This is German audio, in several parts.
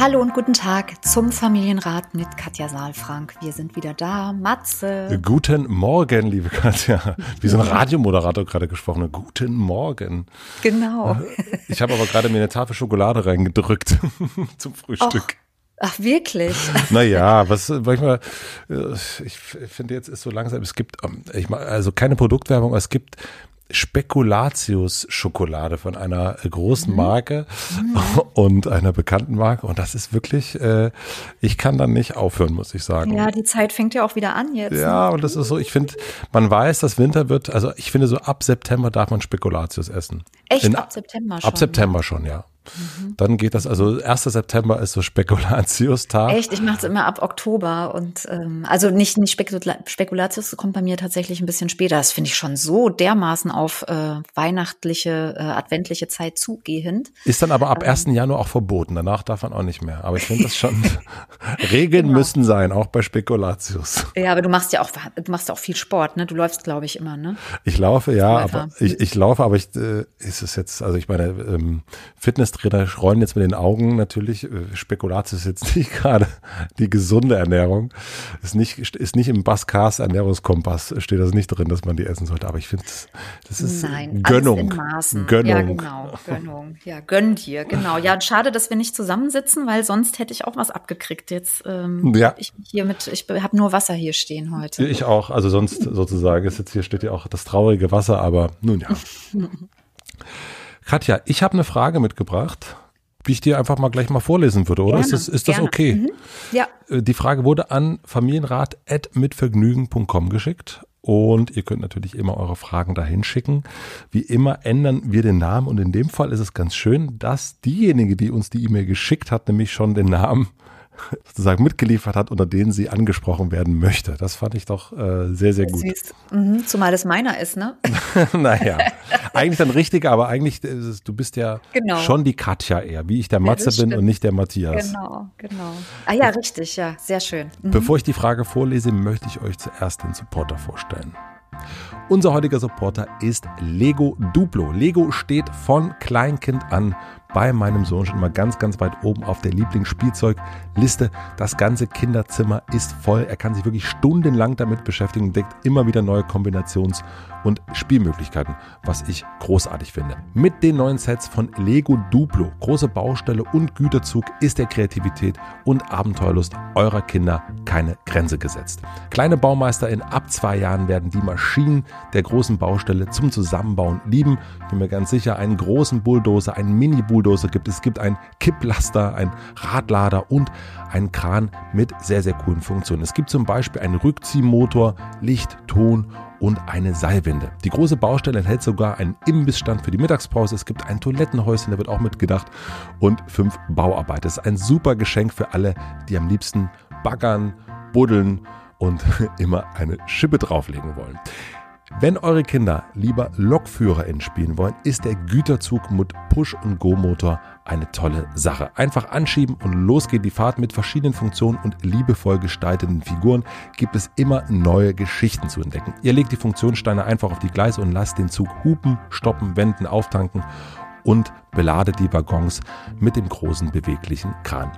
Hallo und guten Tag zum Familienrat mit Katja Saalfrank. Wir sind wieder da. Matze. Guten Morgen, liebe Katja. Wie so ein Radiomoderator gerade gesprochen. Guten Morgen. Genau. Ich habe aber gerade mir eine Tafel Schokolade reingedrückt zum Frühstück. Ach, ach wirklich? Naja, was manchmal, äh, ich finde jetzt ist so langsam, es gibt, ähm, ich also keine Produktwerbung, es gibt Spekulatius-Schokolade von einer großen mhm. Marke mhm. und einer bekannten Marke. Und das ist wirklich, äh, ich kann dann nicht aufhören, muss ich sagen. Ja, die Zeit fängt ja auch wieder an jetzt. Ja, ne? und das ist so, ich finde, man weiß, dass Winter wird, also ich finde so ab September darf man Spekulatius essen. Echt? In, ab September schon? Ab September schon, ja. Mhm. Dann geht das, also 1. September ist so Spekulatius-Tag. Echt, ich mache es immer ab Oktober und ähm, also nicht, nicht Spekula Spekulatius kommt bei mir tatsächlich ein bisschen später. Das finde ich schon so dermaßen auf äh, weihnachtliche, äh, adventliche Zeit zugehend. Ist dann aber ab ähm, 1. Januar auch verboten, danach darf man auch nicht mehr. Aber ich finde das schon, Regeln genau. müssen sein, auch bei Spekulatius. Ja, aber du machst ja auch, du machst auch viel Sport, ne? Du läufst, glaube ich, immer, ne? Ich laufe, ja, aber ich, ich laufe, aber ich äh, ist es jetzt, also ich meine, ähm, Fitness Trainer rollen jetzt mit den Augen natürlich. Äh, Spekulatius ist jetzt nicht gerade die gesunde Ernährung. Ist nicht, ist nicht im Baskars Ernährungskompass, steht das nicht drin, dass man die essen sollte. Aber ich finde, das ist Nein, Gönnung. Gönnung. Ja, genau. Gönnung. Ja, gönn dir. Genau. Ja, schade, dass wir nicht zusammensitzen, weil sonst hätte ich auch was abgekriegt. Jetzt, ähm, ja. ich hier mit, ich habe nur Wasser hier stehen heute. Ich auch. Also sonst sozusagen ist jetzt hier steht ja auch das traurige Wasser, aber nun ja. Katja, ich habe eine Frage mitgebracht, die ich dir einfach mal gleich mal vorlesen würde, oder? Gerne, ist das, ist das okay? Mhm. Ja. Äh, die Frage wurde an familienrat.mitvergnügen.com geschickt. Und ihr könnt natürlich immer eure Fragen dahin schicken. Wie immer ändern wir den Namen. Und in dem Fall ist es ganz schön, dass diejenige, die uns die E-Mail geschickt hat, nämlich schon den Namen sozusagen mitgeliefert hat, unter denen sie angesprochen werden möchte. Das fand ich doch äh, sehr, sehr gut. Süß. Mhm, zumal es meiner ist, ne? naja, eigentlich dann richtig, aber eigentlich, es, du bist ja genau. schon die Katja eher, wie ich der Matze ja, bin und nicht der Matthias. Genau, genau. Ah ja, richtig, ja, sehr schön. Mhm. Bevor ich die Frage vorlese, möchte ich euch zuerst den Supporter vorstellen. Unser heutiger Supporter ist Lego Duplo. Lego steht von Kleinkind an bei meinem Sohn schon immer ganz, ganz weit oben auf der Lieblingsspielzeugliste. Das ganze Kinderzimmer ist voll. Er kann sich wirklich stundenlang damit beschäftigen deckt immer wieder neue Kombinations- und Spielmöglichkeiten, was ich großartig finde. Mit den neuen Sets von Lego Duplo, große Baustelle und Güterzug ist der Kreativität und Abenteuerlust eurer Kinder keine Grenze gesetzt. Kleine Baumeister in ab zwei Jahren werden die Maschinen der großen Baustelle zum Zusammenbauen lieben. Ich bin mir ganz sicher, einen großen Bulldozer, einen Mini-Bulldozer gibt es. Es gibt einen Kipplaster, einen Radlader und einen Kran mit sehr, sehr coolen Funktionen. Es gibt zum Beispiel einen Rückziehmotor, Licht, Ton und eine Seilwinde. Die große Baustelle enthält sogar einen Imbissstand für die Mittagspause. Es gibt ein Toilettenhäuschen, da wird auch mitgedacht und fünf Bauarbeiter. Das ist ein super Geschenk für alle, die am liebsten baggern, buddeln und immer eine Schippe drauflegen wollen. Wenn eure Kinder lieber LokführerInnen spielen wollen, ist der Güterzug mit Push- und Go-Motor eine tolle Sache. Einfach anschieben und los geht die Fahrt mit verschiedenen Funktionen und liebevoll gestalteten Figuren gibt es immer neue Geschichten zu entdecken. Ihr legt die Funktionssteine einfach auf die Gleise und lasst den Zug hupen, stoppen, wenden, auftanken und beladet die Waggons mit dem großen beweglichen Kran.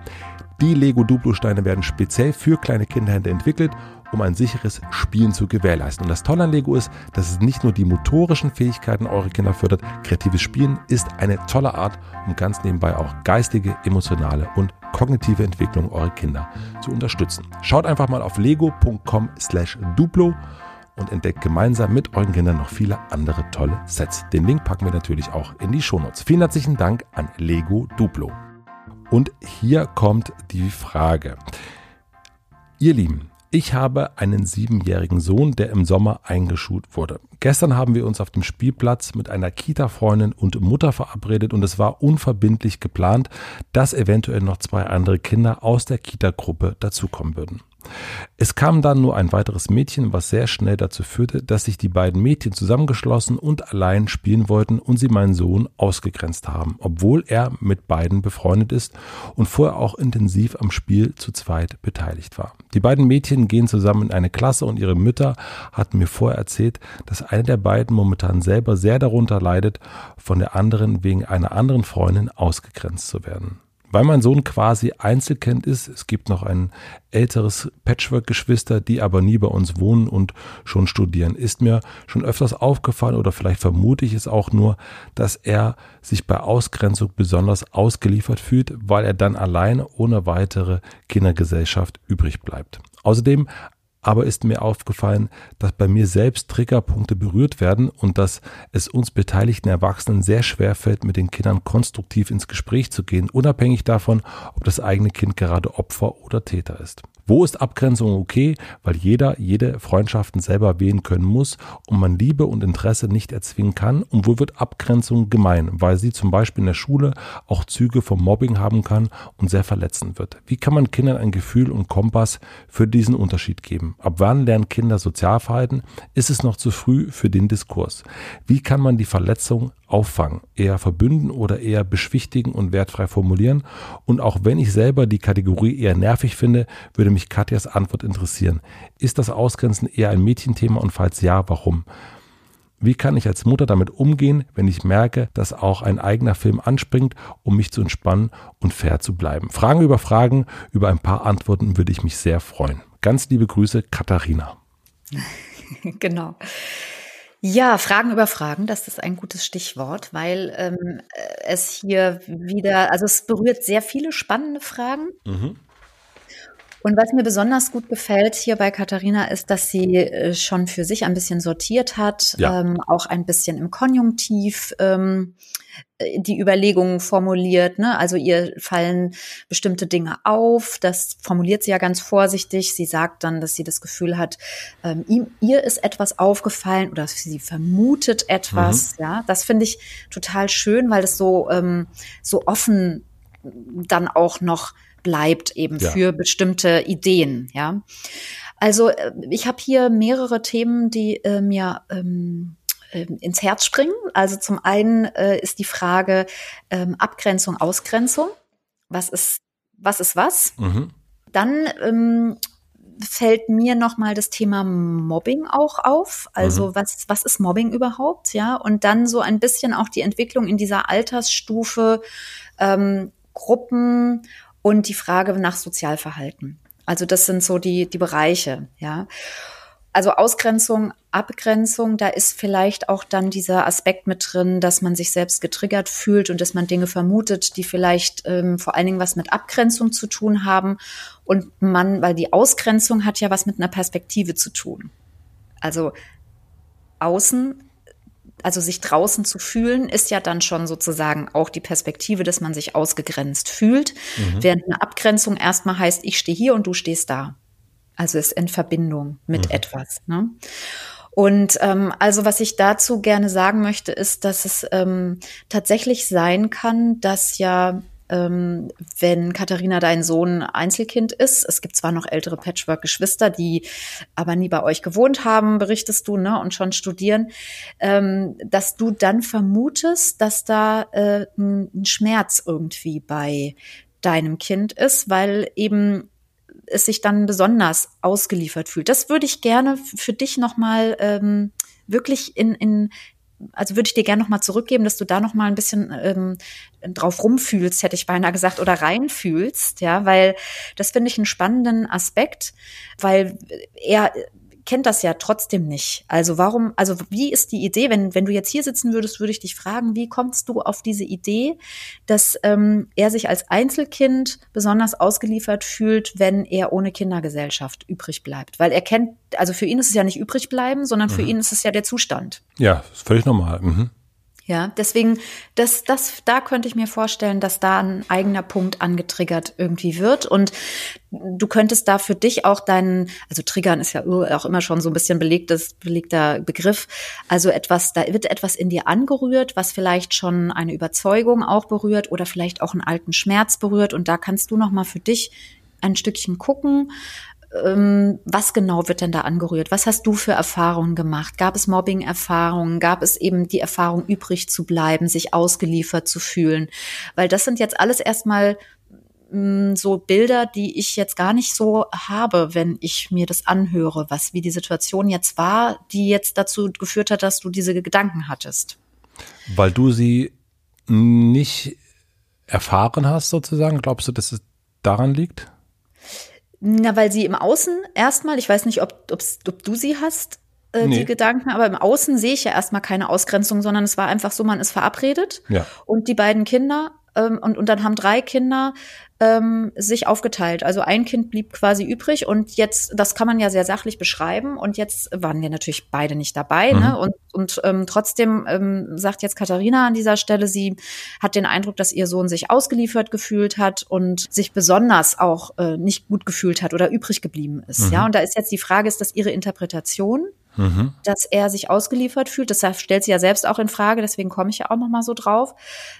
Die Lego Duplo-Steine werden speziell für kleine Kinderhände entwickelt um ein sicheres Spielen zu gewährleisten. Und das Tolle an Lego ist, dass es nicht nur die motorischen Fähigkeiten eurer Kinder fördert, kreatives Spielen ist eine tolle Art, um ganz nebenbei auch geistige, emotionale und kognitive Entwicklung eurer Kinder zu unterstützen. Schaut einfach mal auf lego.com slash duplo und entdeckt gemeinsam mit euren Kindern noch viele andere tolle Sets. Den Link packen wir natürlich auch in die Shownotes. Vielen herzlichen Dank an Lego Duplo. Und hier kommt die Frage. Ihr Lieben, ich habe einen siebenjährigen Sohn, der im Sommer eingeschult wurde. Gestern haben wir uns auf dem Spielplatz mit einer Kita-Freundin und Mutter verabredet und es war unverbindlich geplant, dass eventuell noch zwei andere Kinder aus der Kita-Gruppe dazukommen würden. Es kam dann nur ein weiteres Mädchen, was sehr schnell dazu führte, dass sich die beiden Mädchen zusammengeschlossen und allein spielen wollten und sie meinen Sohn ausgegrenzt haben, obwohl er mit beiden befreundet ist und vorher auch intensiv am Spiel zu zweit beteiligt war. Die beiden Mädchen gehen zusammen in eine Klasse und ihre Mütter hatten mir vorher erzählt, dass eine der beiden momentan selber sehr darunter leidet, von der anderen wegen einer anderen Freundin ausgegrenzt zu werden weil mein Sohn quasi Einzelkind ist, es gibt noch ein älteres Patchwork-Geschwister, die aber nie bei uns wohnen und schon studieren, ist mir schon öfters aufgefallen oder vielleicht vermute ich es auch nur, dass er sich bei Ausgrenzung besonders ausgeliefert fühlt, weil er dann allein ohne weitere Kindergesellschaft übrig bleibt. Außerdem aber ist mir aufgefallen, dass bei mir selbst Triggerpunkte berührt werden und dass es uns beteiligten Erwachsenen sehr schwer fällt, mit den Kindern konstruktiv ins Gespräch zu gehen, unabhängig davon, ob das eigene Kind gerade Opfer oder Täter ist. Wo ist Abgrenzung okay? Weil jeder jede Freundschaften selber wählen können muss und man Liebe und Interesse nicht erzwingen kann. Und wo wird Abgrenzung gemein? Weil sie zum Beispiel in der Schule auch Züge vom Mobbing haben kann und sehr verletzend wird. Wie kann man Kindern ein Gefühl und Kompass für diesen Unterschied geben? Ab wann lernen Kinder Sozialverhalten? Ist es noch zu früh für den Diskurs? Wie kann man die Verletzung auffangen, eher verbünden oder eher beschwichtigen und wertfrei formulieren. Und auch wenn ich selber die Kategorie eher nervig finde, würde mich Katjas Antwort interessieren. Ist das Ausgrenzen eher ein Mädchenthema und falls ja, warum? Wie kann ich als Mutter damit umgehen, wenn ich merke, dass auch ein eigener Film anspringt, um mich zu entspannen und fair zu bleiben? Fragen über Fragen, über ein paar Antworten würde ich mich sehr freuen. Ganz liebe Grüße, Katharina. genau. Ja, Fragen über Fragen, das ist ein gutes Stichwort, weil ähm, es hier wieder, also es berührt sehr viele spannende Fragen. Mhm. Und was mir besonders gut gefällt hier bei Katharina ist, dass sie äh, schon für sich ein bisschen sortiert hat, ja. ähm, auch ein bisschen im Konjunktiv ähm, die Überlegungen formuliert. Ne? Also ihr fallen bestimmte Dinge auf. Das formuliert sie ja ganz vorsichtig. Sie sagt dann, dass sie das Gefühl hat, ähm, ihm, ihr ist etwas aufgefallen oder sie vermutet etwas. Mhm. Ja, das finde ich total schön, weil das so ähm, so offen dann auch noch bleibt eben ja. für bestimmte Ideen. Ja, also äh, ich habe hier mehrere Themen, die äh, mir ähm, ähm, ins Herz springen. Also zum einen äh, ist die Frage ähm, Abgrenzung, Ausgrenzung. Was ist was? Ist was? Mhm. Dann ähm, fällt mir noch mal das Thema Mobbing auch auf. Also mhm. was was ist Mobbing überhaupt? Ja und dann so ein bisschen auch die Entwicklung in dieser Altersstufe ähm, Gruppen und die Frage nach Sozialverhalten. Also das sind so die die Bereiche. Ja. Also Ausgrenzung, Abgrenzung, da ist vielleicht auch dann dieser Aspekt mit drin, dass man sich selbst getriggert fühlt und dass man Dinge vermutet, die vielleicht ähm, vor allen Dingen was mit Abgrenzung zu tun haben. Und man, weil die Ausgrenzung hat ja was mit einer Perspektive zu tun. Also außen, also sich draußen zu fühlen, ist ja dann schon sozusagen auch die Perspektive, dass man sich ausgegrenzt fühlt. Mhm. Während eine Abgrenzung erstmal heißt, ich stehe hier und du stehst da. Also ist in Verbindung mit mhm. etwas. Ne? Und ähm, also was ich dazu gerne sagen möchte, ist, dass es ähm, tatsächlich sein kann, dass ja ähm, wenn Katharina dein Sohn Einzelkind ist. Es gibt zwar noch ältere Patchwork-Geschwister, die aber nie bei euch gewohnt haben, berichtest du, ne, und schon studieren, ähm, dass du dann vermutest, dass da äh, ein Schmerz irgendwie bei deinem Kind ist, weil eben es sich dann besonders ausgeliefert fühlt. Das würde ich gerne für dich nochmal ähm, wirklich in, in also würde ich dir gerne nochmal zurückgeben, dass du da nochmal ein bisschen ähm, drauf rumfühlst, hätte ich beinahe gesagt, oder reinfühlst, ja, weil das finde ich einen spannenden Aspekt, weil er kennt das ja trotzdem nicht. Also warum, also wie ist die Idee, wenn, wenn du jetzt hier sitzen würdest, würde ich dich fragen, wie kommst du auf diese Idee, dass ähm, er sich als Einzelkind besonders ausgeliefert fühlt, wenn er ohne Kindergesellschaft übrig bleibt? Weil er kennt, also für ihn ist es ja nicht übrig bleiben, sondern für mhm. ihn ist es ja der Zustand. Ja, ist völlig normal. Mhm. Ja, deswegen, das, das, da könnte ich mir vorstellen, dass da ein eigener Punkt angetriggert irgendwie wird. Und du könntest da für dich auch deinen, also triggern ist ja auch immer schon so ein bisschen belegtes, belegter Begriff. Also etwas, da wird etwas in dir angerührt, was vielleicht schon eine Überzeugung auch berührt oder vielleicht auch einen alten Schmerz berührt. Und da kannst du nochmal für dich ein Stückchen gucken, was genau wird denn da angerührt? Was hast du für Erfahrungen gemacht? Gab es Mobbing-Erfahrungen? Gab es eben die Erfahrung, übrig zu bleiben, sich ausgeliefert zu fühlen? Weil das sind jetzt alles erstmal mm, so Bilder, die ich jetzt gar nicht so habe, wenn ich mir das anhöre, was wie die Situation jetzt war, die jetzt dazu geführt hat, dass du diese Gedanken hattest. Weil du sie nicht erfahren hast, sozusagen, glaubst du, dass es daran liegt? Na, weil sie im Außen erstmal, ich weiß nicht, ob, ob du sie hast, äh, nee. die Gedanken, aber im Außen sehe ich ja erstmal keine Ausgrenzung, sondern es war einfach so, man ist verabredet ja. und die beiden Kinder ähm, und, und dann haben drei Kinder ähm, sich aufgeteilt. Also ein Kind blieb quasi übrig und jetzt, das kann man ja sehr sachlich beschreiben und jetzt waren wir natürlich beide nicht dabei. Ne? Mhm. Ne? Und, und ähm, trotzdem ähm, sagt jetzt Katharina an dieser Stelle, sie hat den Eindruck, dass ihr Sohn sich ausgeliefert gefühlt hat und sich besonders auch äh, nicht gut gefühlt hat oder übrig geblieben ist. Mhm. Ja, und da ist jetzt die Frage, ist das ihre Interpretation? Mhm. dass er sich ausgeliefert fühlt. Das stellt sie ja selbst auch in Frage, deswegen komme ich ja auch noch mal so drauf.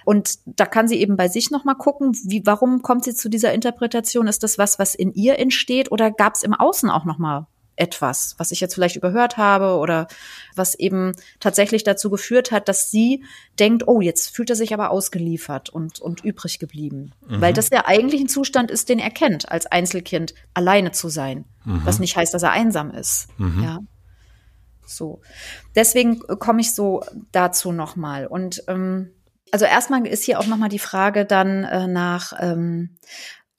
Und da kann sie eben bei sich noch mal gucken, wie, warum kommt sie zu dieser Interpretation? Ist das was, was in ihr entsteht oder gab es im Außen auch noch mal etwas, was ich jetzt vielleicht überhört habe oder was eben tatsächlich dazu geführt hat, dass sie denkt, oh, jetzt fühlt er sich aber ausgeliefert und, und übrig geblieben. Mhm. Weil das der eigentliche Zustand ist, den er kennt, als Einzelkind alleine zu sein. Mhm. Was nicht heißt, dass er einsam ist. Mhm. Ja. So. Deswegen komme ich so dazu nochmal. Und ähm, also erstmal ist hier auch nochmal die Frage dann äh, nach ähm,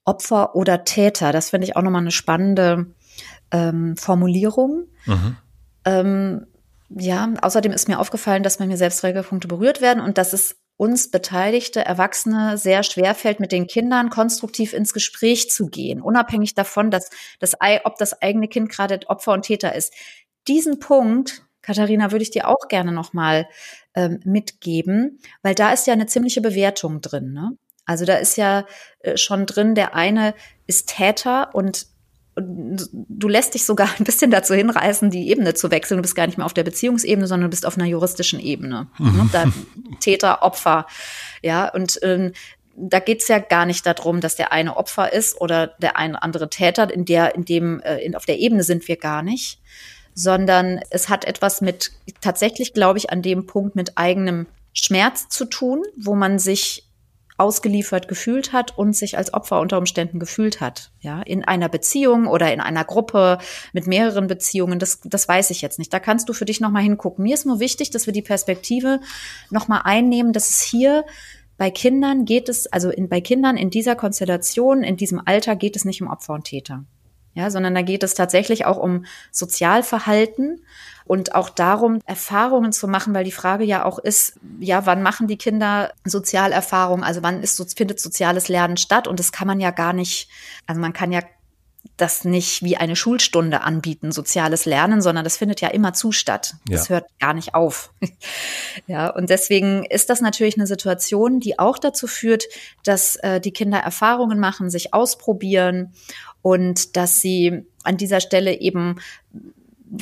Opfer oder Täter. Das finde ich auch nochmal eine spannende ähm, Formulierung. Mhm. Ähm, ja, außerdem ist mir aufgefallen, dass bei mir Selbstregelpunkte berührt werden und dass es uns beteiligte Erwachsene sehr schwer fällt, mit den Kindern konstruktiv ins Gespräch zu gehen, unabhängig davon, dass das, ob das eigene Kind gerade Opfer und Täter ist diesen Punkt, Katharina, würde ich dir auch gerne nochmal ähm, mitgeben, weil da ist ja eine ziemliche Bewertung drin. Ne? Also da ist ja äh, schon drin, der eine ist Täter und du lässt dich sogar ein bisschen dazu hinreißen, die Ebene zu wechseln. Du bist gar nicht mehr auf der Beziehungsebene, sondern du bist auf einer juristischen Ebene. Ne? Da, Täter, Opfer. Ja, und ähm, da geht's ja gar nicht darum, dass der eine Opfer ist oder der eine andere Täter. In der, in dem, äh, in, auf der Ebene sind wir gar nicht, sondern es hat etwas mit, tatsächlich glaube ich, an dem Punkt mit eigenem Schmerz zu tun, wo man sich ausgeliefert gefühlt hat und sich als Opfer unter Umständen gefühlt hat. Ja, in einer Beziehung oder in einer Gruppe mit mehreren Beziehungen, das, das weiß ich jetzt nicht. Da kannst du für dich nochmal hingucken. Mir ist nur wichtig, dass wir die Perspektive nochmal einnehmen, dass es hier bei Kindern geht es, also in, bei Kindern in dieser Konstellation, in diesem Alter geht es nicht um Opfer und Täter ja, sondern da geht es tatsächlich auch um Sozialverhalten und auch darum, Erfahrungen zu machen, weil die Frage ja auch ist, ja, wann machen die Kinder Sozialerfahrungen? Also wann ist, findet soziales Lernen statt? Und das kann man ja gar nicht, also man kann ja das nicht wie eine Schulstunde anbieten, soziales Lernen, sondern das findet ja immer zu statt. Das ja. hört gar nicht auf. ja, und deswegen ist das natürlich eine Situation, die auch dazu führt, dass äh, die Kinder Erfahrungen machen, sich ausprobieren und dass sie an dieser Stelle eben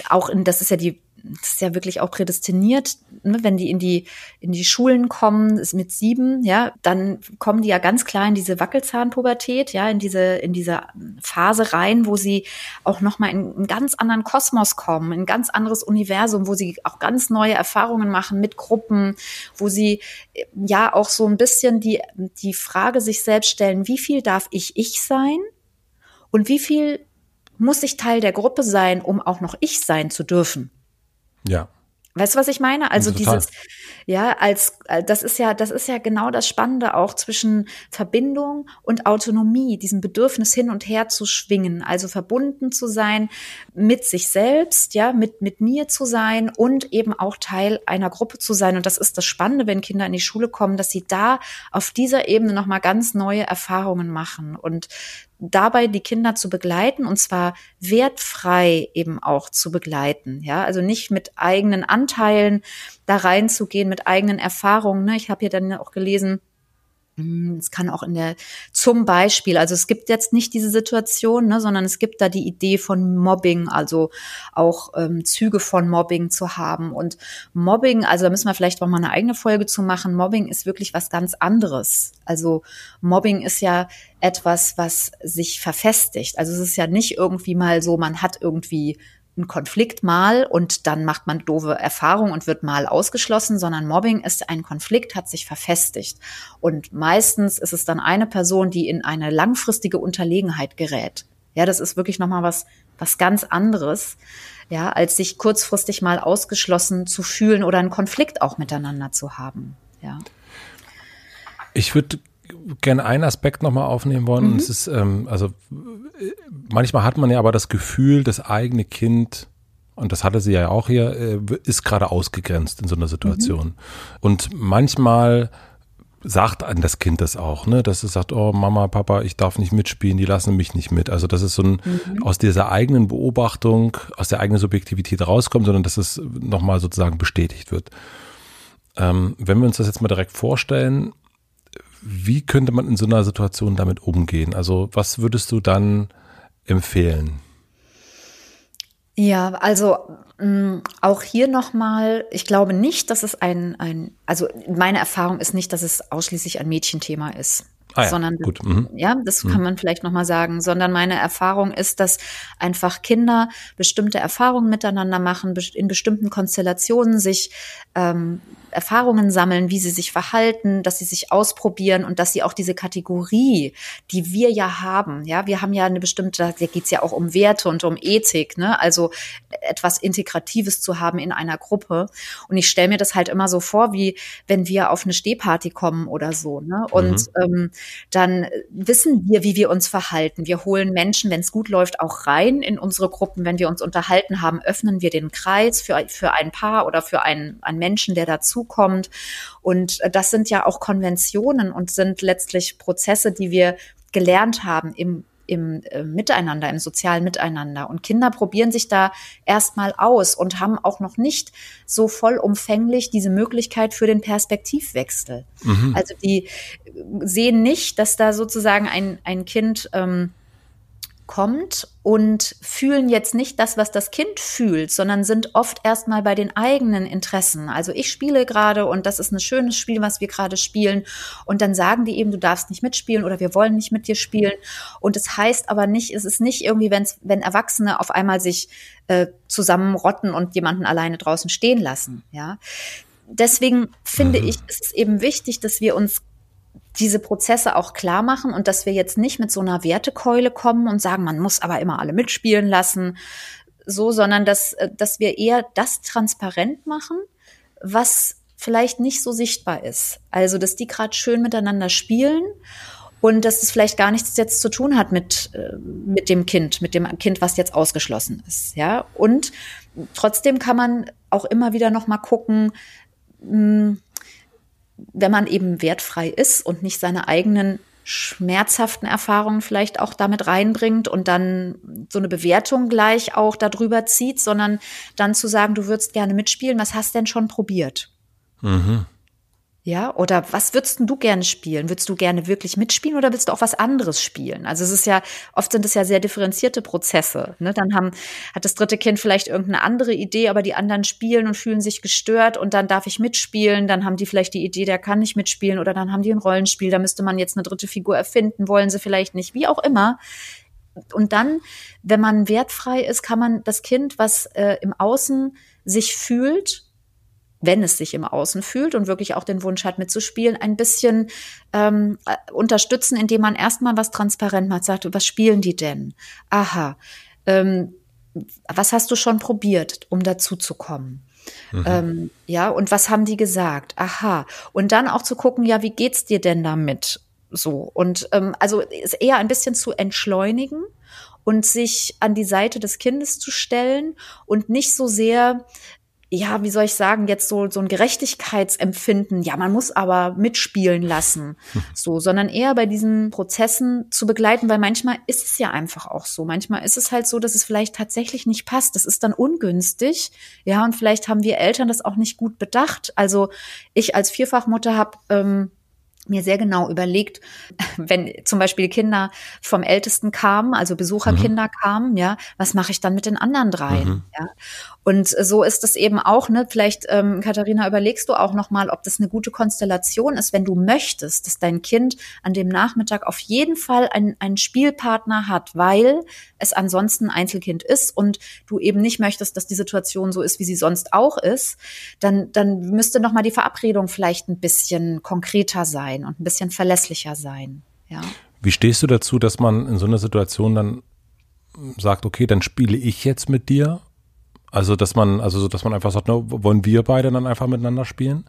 auch in, das ist ja die das ist ja wirklich auch prädestiniert, ne, wenn die in die in die Schulen kommen, ist mit sieben, ja, dann kommen die ja ganz klar in diese Wackelzahnpubertät, ja, in diese in diese Phase rein, wo sie auch noch mal in einen ganz anderen Kosmos kommen, in ein ganz anderes Universum, wo sie auch ganz neue Erfahrungen machen mit Gruppen, wo sie ja auch so ein bisschen die die Frage sich selbst stellen, wie viel darf ich ich sein und wie viel muss ich Teil der Gruppe sein, um auch noch ich sein zu dürfen? Ja. Weißt du, was ich meine? Also dieses, ja, als äh, das ist ja, das ist ja genau das Spannende auch zwischen Verbindung und Autonomie, diesem Bedürfnis hin und her zu schwingen, also verbunden zu sein mit sich selbst, ja, mit mit mir zu sein und eben auch Teil einer Gruppe zu sein. Und das ist das Spannende, wenn Kinder in die Schule kommen, dass sie da auf dieser Ebene noch mal ganz neue Erfahrungen machen und dabei die Kinder zu begleiten und zwar wertfrei eben auch zu begleiten. Ja, also nicht mit eigenen Anteilen da reinzugehen, mit eigenen Erfahrungen. Ne? Ich habe hier dann auch gelesen, es kann auch in der, zum Beispiel, also es gibt jetzt nicht diese Situation, ne, sondern es gibt da die Idee von Mobbing, also auch ähm, Züge von Mobbing zu haben. Und Mobbing, also da müssen wir vielleicht auch mal eine eigene Folge zu machen. Mobbing ist wirklich was ganz anderes. Also Mobbing ist ja etwas, was sich verfestigt. Also es ist ja nicht irgendwie mal so, man hat irgendwie ein Konflikt mal und dann macht man doofe Erfahrungen und wird mal ausgeschlossen, sondern Mobbing ist ein Konflikt, hat sich verfestigt. Und meistens ist es dann eine Person, die in eine langfristige Unterlegenheit gerät. Ja, das ist wirklich nochmal was, was ganz anderes, ja, als sich kurzfristig mal ausgeschlossen zu fühlen oder einen Konflikt auch miteinander zu haben, ja. Ich würde gerne einen Aspekt nochmal aufnehmen wollen. Mhm. Es ist, ähm, also manchmal hat man ja aber das Gefühl, das eigene Kind, und das hatte sie ja auch hier, äh, ist gerade ausgegrenzt in so einer Situation. Mhm. Und manchmal sagt an das Kind das auch, ne, dass es sagt, oh Mama, Papa, ich darf nicht mitspielen, die lassen mich nicht mit. Also dass es so ein mhm. aus dieser eigenen Beobachtung, aus der eigenen Subjektivität rauskommt, sondern dass es nochmal sozusagen bestätigt wird. Ähm, wenn wir uns das jetzt mal direkt vorstellen, wie könnte man in so einer Situation damit umgehen? Also was würdest du dann empfehlen? Ja, also mh, mm, auch hier nochmal, ich glaube nicht, dass es ein, ein, also meine Erfahrung ist nicht, dass es ausschließlich ein Mädchenthema ist. Ah ja, sondern gut. Mhm. ja, das mhm. kann man vielleicht noch mal sagen, sondern meine Erfahrung ist, dass einfach Kinder bestimmte Erfahrungen miteinander machen, in bestimmten Konstellationen sich ähm, Erfahrungen sammeln, wie sie sich verhalten, dass sie sich ausprobieren und dass sie auch diese Kategorie, die wir ja haben, ja, wir haben ja eine bestimmte, da geht es ja auch um Werte und um Ethik, ne? Also etwas Integratives zu haben in einer Gruppe. Und ich stelle mir das halt immer so vor, wie wenn wir auf eine Stehparty kommen oder so, ne? Und mhm. ähm, dann wissen wir, wie wir uns verhalten. Wir holen Menschen, wenn es gut läuft, auch rein in unsere Gruppen. Wenn wir uns unterhalten haben, öffnen wir den Kreis für, für ein Paar oder für einen, einen Menschen, der dazu dazukommt. Und äh, das sind ja auch Konventionen und sind letztlich Prozesse, die wir gelernt haben im im äh, Miteinander, im sozialen Miteinander. Und Kinder probieren sich da erstmal aus und haben auch noch nicht so vollumfänglich diese Möglichkeit für den Perspektivwechsel. Mhm. Also die sehen nicht, dass da sozusagen ein, ein Kind ähm, kommt und fühlen jetzt nicht das, was das Kind fühlt, sondern sind oft erstmal bei den eigenen Interessen. Also ich spiele gerade und das ist ein schönes Spiel, was wir gerade spielen. Und dann sagen die eben, du darfst nicht mitspielen oder wir wollen nicht mit dir spielen. Und es heißt aber nicht, es ist nicht irgendwie, wenn's, wenn Erwachsene auf einmal sich äh, zusammenrotten und jemanden alleine draußen stehen lassen. Ja. Deswegen finde mhm. ich, ist es eben wichtig, dass wir uns diese Prozesse auch klar machen und dass wir jetzt nicht mit so einer Wertekeule kommen und sagen, man muss aber immer alle mitspielen lassen, so, sondern dass, äh, dass wir eher das transparent machen, was vielleicht nicht so sichtbar ist. Also, dass die gerade schön miteinander spielen und dass es vielleicht gar nichts jetzt zu tun hat mit, äh, mit dem Kind, mit dem Kind, was jetzt ausgeschlossen ist, ja. Und trotzdem kann man auch immer wieder noch mal gucken, mh, hm, wenn man eben wertfrei ist und nicht seine eigenen schmerzhaften Erfahrungen vielleicht auch damit reinbringt und dann so eine Bewertung gleich auch darüber zieht, sondern dann zu sagen, du würdest gerne mitspielen, was hast denn schon probiert? Mhm. Ja, oder was würdest du gerne spielen? Würdest du gerne wirklich mitspielen oder willst du auch was anderes spielen? Also es ist ja, oft sind es ja sehr differenzierte Prozesse. Ne? Dann haben, hat das dritte Kind vielleicht irgendeine andere Idee, aber die anderen spielen und fühlen sich gestört und dann darf ich mitspielen. Dann haben die vielleicht die Idee, der kann nicht mitspielen oder dann haben die ein Rollenspiel, da müsste man jetzt eine dritte Figur erfinden, wollen sie vielleicht nicht, wie auch immer. Und dann, wenn man wertfrei ist, kann man das Kind, was äh, im Außen sich fühlt, wenn es sich im Außen fühlt und wirklich auch den Wunsch hat mitzuspielen, ein bisschen ähm, äh, unterstützen, indem man erstmal was transparent macht, sagt, was spielen die denn? Aha, ähm, was hast du schon probiert, um dazu zu kommen? Mhm. Ähm, ja, und was haben die gesagt? Aha. Und dann auch zu gucken, ja, wie geht's dir denn damit? So. Und ähm, also ist eher ein bisschen zu entschleunigen und sich an die Seite des Kindes zu stellen und nicht so sehr ja, wie soll ich sagen, jetzt so, so ein Gerechtigkeitsempfinden, ja, man muss aber mitspielen lassen, so, sondern eher bei diesen Prozessen zu begleiten, weil manchmal ist es ja einfach auch so. Manchmal ist es halt so, dass es vielleicht tatsächlich nicht passt. Das ist dann ungünstig, ja, und vielleicht haben wir Eltern das auch nicht gut bedacht. Also ich als Vierfachmutter habe ähm, mir sehr genau überlegt, wenn zum Beispiel Kinder vom Ältesten kamen, also Besucherkinder mhm. kamen, ja, was mache ich dann mit den anderen dreien? Mhm. Ja? Und so ist es eben auch, ne, vielleicht, ähm, Katharina, überlegst du auch nochmal, ob das eine gute Konstellation ist, wenn du möchtest, dass dein Kind an dem Nachmittag auf jeden Fall einen, einen Spielpartner hat, weil es ansonsten Einzelkind ist und du eben nicht möchtest, dass die Situation so ist, wie sie sonst auch ist, dann, dann müsste nochmal die Verabredung vielleicht ein bisschen konkreter sein und ein bisschen verlässlicher sein, ja. Wie stehst du dazu, dass man in so einer Situation dann sagt, okay, dann spiele ich jetzt mit dir also, dass man, also, dass man einfach sagt, no, wollen wir beide dann einfach miteinander spielen?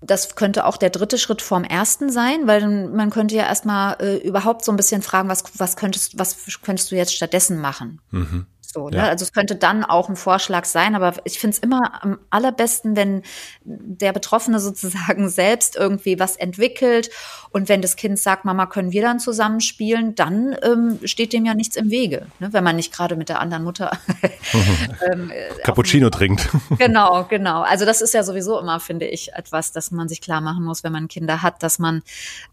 Das könnte auch der dritte Schritt vorm ersten sein, weil man könnte ja erstmal äh, überhaupt so ein bisschen fragen, was, was könntest, was könntest du jetzt stattdessen machen? Mhm. So, ne? Ja. Also es könnte dann auch ein Vorschlag sein, aber ich finde es immer am allerbesten, wenn der Betroffene sozusagen selbst irgendwie was entwickelt und wenn das Kind sagt, Mama, können wir dann zusammen spielen, dann ähm, steht dem ja nichts im Wege, ne? wenn man nicht gerade mit der anderen Mutter ähm, Cappuccino trinkt. genau, genau. Also das ist ja sowieso immer, finde ich, etwas, das man sich klar machen muss, wenn man Kinder hat, dass man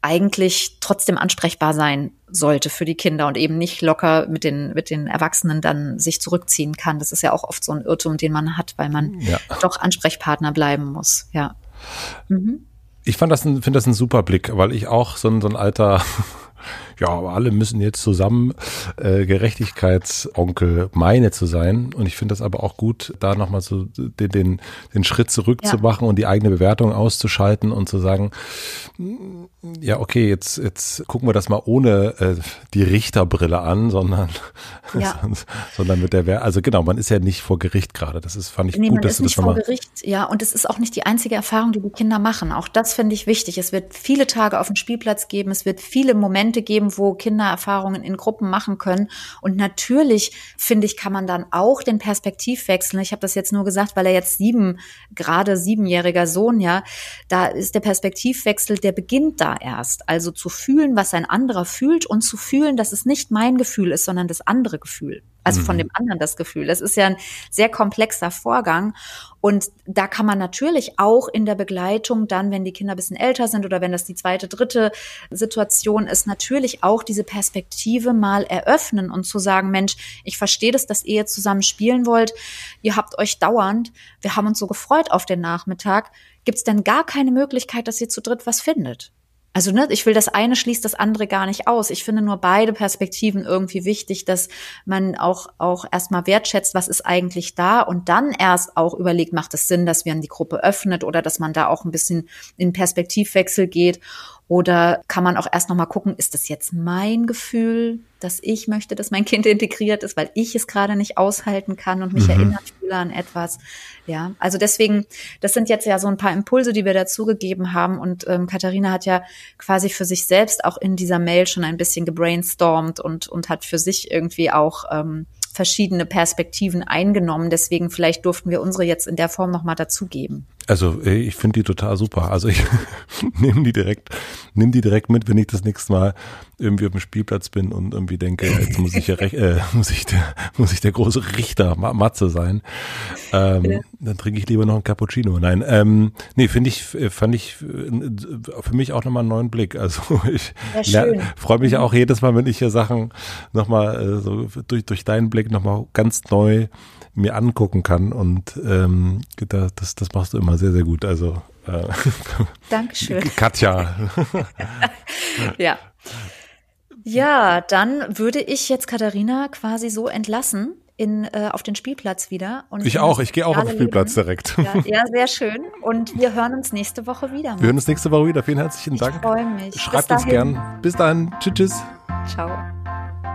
eigentlich trotzdem ansprechbar sein sollte für die Kinder und eben nicht locker mit den, mit den Erwachsenen dann sich zurückziehen kann. Das ist ja auch oft so ein Irrtum, den man hat, weil man ja. doch Ansprechpartner bleiben muss. Ja. Mhm. Ich fand das finde das ein super Blick, weil ich auch so ein, so ein alter ja, aber alle müssen jetzt zusammen äh, Gerechtigkeitsonkel meine zu sein. Und ich finde das aber auch gut, da nochmal so den, den, den Schritt zurückzumachen ja. und die eigene Bewertung auszuschalten und zu sagen, ja, okay, jetzt, jetzt gucken wir das mal ohne äh, die Richterbrille an, sondern, ja. sondern mit der, also genau, man ist ja nicht vor Gericht gerade. Das ist, fand ich nee, gut, dass du das nochmal. Gericht, ja, und es ist auch nicht die einzige Erfahrung, die die Kinder machen. Auch das finde ich wichtig. Es wird viele Tage auf dem Spielplatz geben, es wird viele Momente geben, geben, wo Kinder Erfahrungen in Gruppen machen können. Und natürlich, finde ich, kann man dann auch den Perspektivwechsel, ich habe das jetzt nur gesagt, weil er jetzt sieben, gerade siebenjähriger Sohn, ja, da ist der Perspektivwechsel, der beginnt da erst. Also zu fühlen, was ein anderer fühlt und zu fühlen, dass es nicht mein Gefühl ist, sondern das andere Gefühl also von mhm. dem anderen das Gefühl. Das ist ja ein sehr komplexer Vorgang. Und da kann man natürlich auch in der Begleitung dann, wenn die Kinder ein bisschen älter sind oder wenn das die zweite, dritte Situation ist, natürlich auch diese Perspektive mal eröffnen und zu sagen, Mensch, ich verstehe das, dass ihr jetzt zusammen spielen wollt. Ihr habt euch dauernd. Wir haben uns so gefreut auf den Nachmittag. Gibt es denn gar keine Möglichkeit, dass ihr zu dritt was findet? Also ne, ich will das eine schließt das andere gar nicht aus. Ich finde nur beide Perspektiven irgendwie wichtig, dass man auch auch erstmal wertschätzt, was ist eigentlich da und dann erst auch überlegt, macht es Sinn, dass man die Gruppe öffnet oder dass man da auch ein bisschen in Perspektivwechsel geht oder kann man auch erst noch mal gucken, ist das jetzt mein Gefühl, dass ich möchte, dass mein Kind integriert ist, weil ich es gerade nicht aushalten kann und mich mhm. erinnert fühle an etwas. Ja, also deswegen, das sind jetzt ja so ein paar Impulse, die wir dazugegeben haben. Und ähm, Katharina hat ja quasi für sich selbst auch in dieser Mail schon ein bisschen gebrainstormt und, und hat für sich irgendwie auch ähm, verschiedene Perspektiven eingenommen. Deswegen vielleicht durften wir unsere jetzt in der Form nochmal dazugeben. Also ich finde die total super. Also ich nehme die direkt, nehme die direkt mit, wenn ich das nächste Mal irgendwie auf dem Spielplatz bin und irgendwie denke, jetzt muss ich ja äh, muss ich der, muss ich der große Richter Matze sein. Ähm, ja. Dann trinke ich lieber noch ein Cappuccino. Nein, ähm, nee, finde ich, fand ich für mich auch nochmal einen neuen Blick. Also ich freue mich auch jedes Mal, wenn ich hier Sachen nochmal äh, so durch, durch deinen Blick nochmal ganz neu mir angucken kann. Und ähm, das, das machst du immer sehr, sehr gut. Also äh, Dankeschön. Katja. ja. Ja, dann würde ich jetzt Katharina quasi so entlassen in, äh, auf den Spielplatz wieder. Und ich auch, ich gehe auch auf den Spielplatz direkt. Ja, ja, sehr schön. Und wir hören uns nächste Woche wieder. Wir hören uns nächste Woche wieder. Vielen herzlichen Dank. Ich freue mich. Schreibt uns gern. Bis dann. Tschüss, tschüss. Ciao.